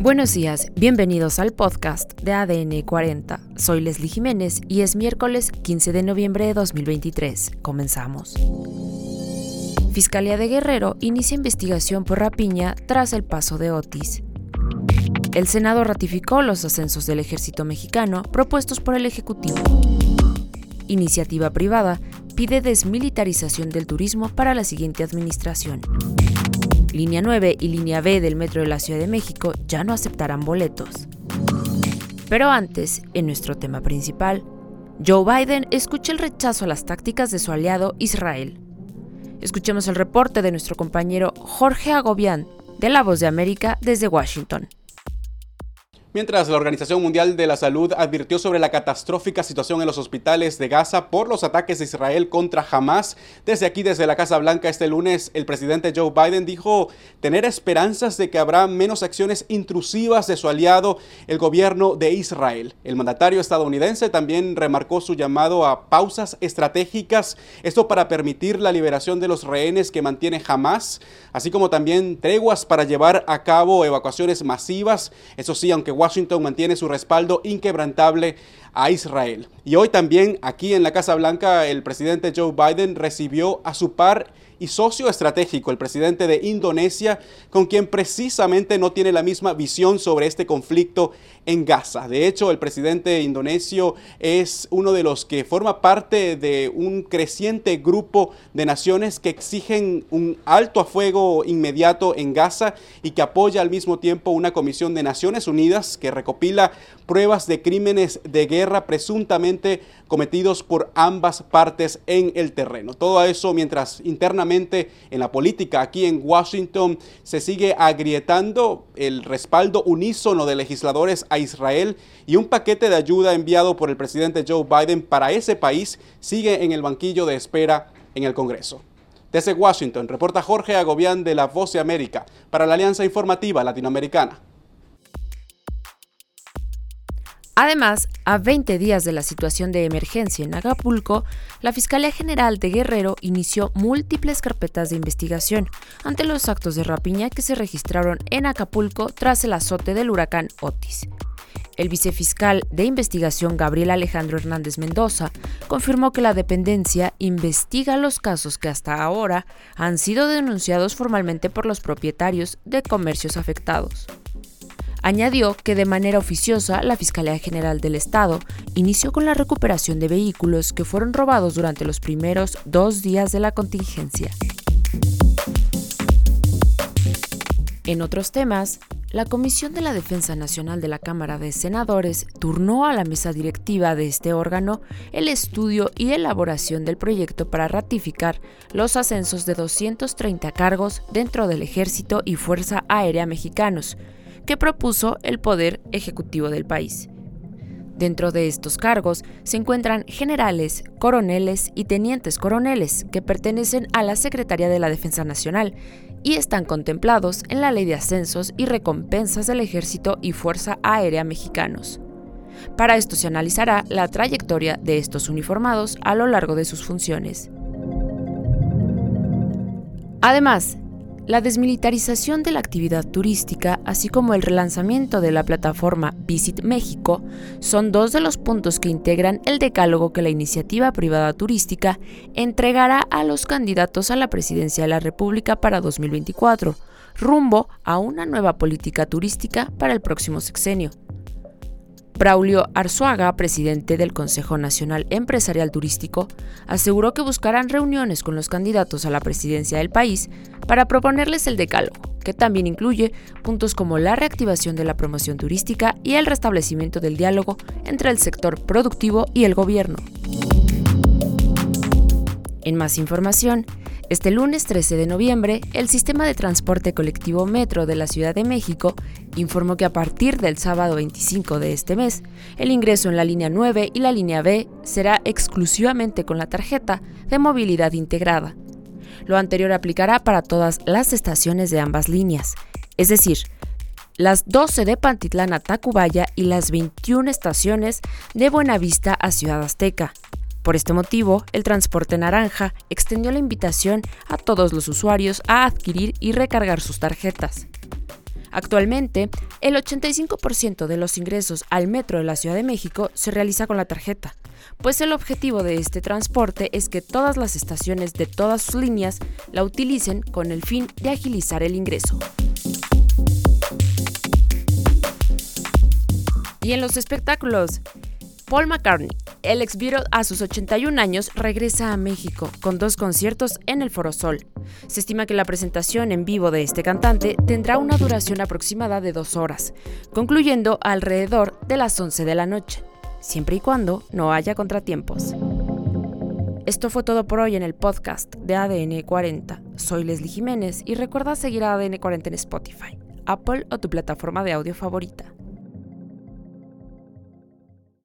Buenos días, bienvenidos al podcast de ADN 40. Soy Leslie Jiménez y es miércoles 15 de noviembre de 2023. Comenzamos. Fiscalía de Guerrero inicia investigación por rapiña tras el paso de Otis. El Senado ratificó los ascensos del ejército mexicano propuestos por el Ejecutivo. Iniciativa privada pide desmilitarización del turismo para la siguiente administración. Línea 9 y Línea B del Metro de la Ciudad de México ya no aceptarán boletos. Pero antes, en nuestro tema principal, Joe Biden escucha el rechazo a las tácticas de su aliado Israel. Escuchemos el reporte de nuestro compañero Jorge Agobián, de La Voz de América desde Washington. Mientras la Organización Mundial de la Salud advirtió sobre la catastrófica situación en los hospitales de Gaza por los ataques de Israel contra Hamas, desde aquí, desde la Casa Blanca este lunes, el presidente Joe Biden dijo tener esperanzas de que habrá menos acciones intrusivas de su aliado, el gobierno de Israel. El mandatario estadounidense también remarcó su llamado a pausas estratégicas, esto para permitir la liberación de los rehenes que mantiene Hamas, así como también treguas para llevar a cabo evacuaciones masivas, eso sí, aunque Washington mantiene su respaldo inquebrantable a Israel. Y hoy también aquí en la Casa Blanca el presidente Joe Biden recibió a su par y socio estratégico, el presidente de Indonesia, con quien precisamente no tiene la misma visión sobre este conflicto en Gaza. De hecho, el presidente indonesio es uno de los que forma parte de un creciente grupo de naciones que exigen un alto a fuego inmediato en Gaza y que apoya al mismo tiempo una comisión de Naciones Unidas que recopila pruebas de crímenes de guerra presuntamente cometidos por ambas partes en el terreno. Todo eso mientras internamente en la política aquí en Washington se sigue agrietando el respaldo unísono de legisladores a Israel y un paquete de ayuda enviado por el presidente Joe Biden para ese país sigue en el banquillo de espera en el Congreso. Desde Washington, reporta Jorge Agobián de La Voz de América para la Alianza Informativa Latinoamericana. Además, a 20 días de la situación de emergencia en Acapulco, la Fiscalía General de Guerrero inició múltiples carpetas de investigación ante los actos de rapiña que se registraron en Acapulco tras el azote del huracán Otis. El vicefiscal de investigación Gabriel Alejandro Hernández Mendoza confirmó que la dependencia investiga los casos que hasta ahora han sido denunciados formalmente por los propietarios de comercios afectados. Añadió que de manera oficiosa la Fiscalía General del Estado inició con la recuperación de vehículos que fueron robados durante los primeros dos días de la contingencia. En otros temas, la Comisión de la Defensa Nacional de la Cámara de Senadores turnó a la mesa directiva de este órgano el estudio y elaboración del proyecto para ratificar los ascensos de 230 cargos dentro del Ejército y Fuerza Aérea Mexicanos, que propuso el Poder Ejecutivo del país. Dentro de estos cargos se encuentran generales, coroneles y tenientes coroneles que pertenecen a la Secretaría de la Defensa Nacional y están contemplados en la Ley de Ascensos y Recompensas del Ejército y Fuerza Aérea Mexicanos. Para esto se analizará la trayectoria de estos uniformados a lo largo de sus funciones. Además, la desmilitarización de la actividad turística, así como el relanzamiento de la plataforma Visit México, son dos de los puntos que integran el decálogo que la iniciativa privada turística entregará a los candidatos a la presidencia de la República para 2024, rumbo a una nueva política turística para el próximo sexenio. Braulio Arzuaga, presidente del Consejo Nacional Empresarial Turístico, aseguró que buscarán reuniones con los candidatos a la presidencia del país para proponerles el decálogo, que también incluye puntos como la reactivación de la promoción turística y el restablecimiento del diálogo entre el sector productivo y el gobierno. En más información, este lunes 13 de noviembre, el sistema de transporte colectivo Metro de la Ciudad de México informó que a partir del sábado 25 de este mes, el ingreso en la línea 9 y la línea B será exclusivamente con la tarjeta de movilidad integrada. Lo anterior aplicará para todas las estaciones de ambas líneas, es decir, las 12 de Pantitlán a Tacubaya y las 21 estaciones de Buenavista a Ciudad Azteca. Por este motivo, el Transporte Naranja extendió la invitación a todos los usuarios a adquirir y recargar sus tarjetas. Actualmente, el 85% de los ingresos al metro de la Ciudad de México se realiza con la tarjeta, pues el objetivo de este transporte es que todas las estaciones de todas sus líneas la utilicen con el fin de agilizar el ingreso. Y en los espectáculos, Paul McCartney, el ex a sus 81 años, regresa a México con dos conciertos en el Foro Sol. Se estima que la presentación en vivo de este cantante tendrá una duración aproximada de dos horas, concluyendo alrededor de las 11 de la noche, siempre y cuando no haya contratiempos. Esto fue todo por hoy en el podcast de ADN 40. Soy Leslie Jiménez y recuerda seguir a ADN 40 en Spotify, Apple o tu plataforma de audio favorita.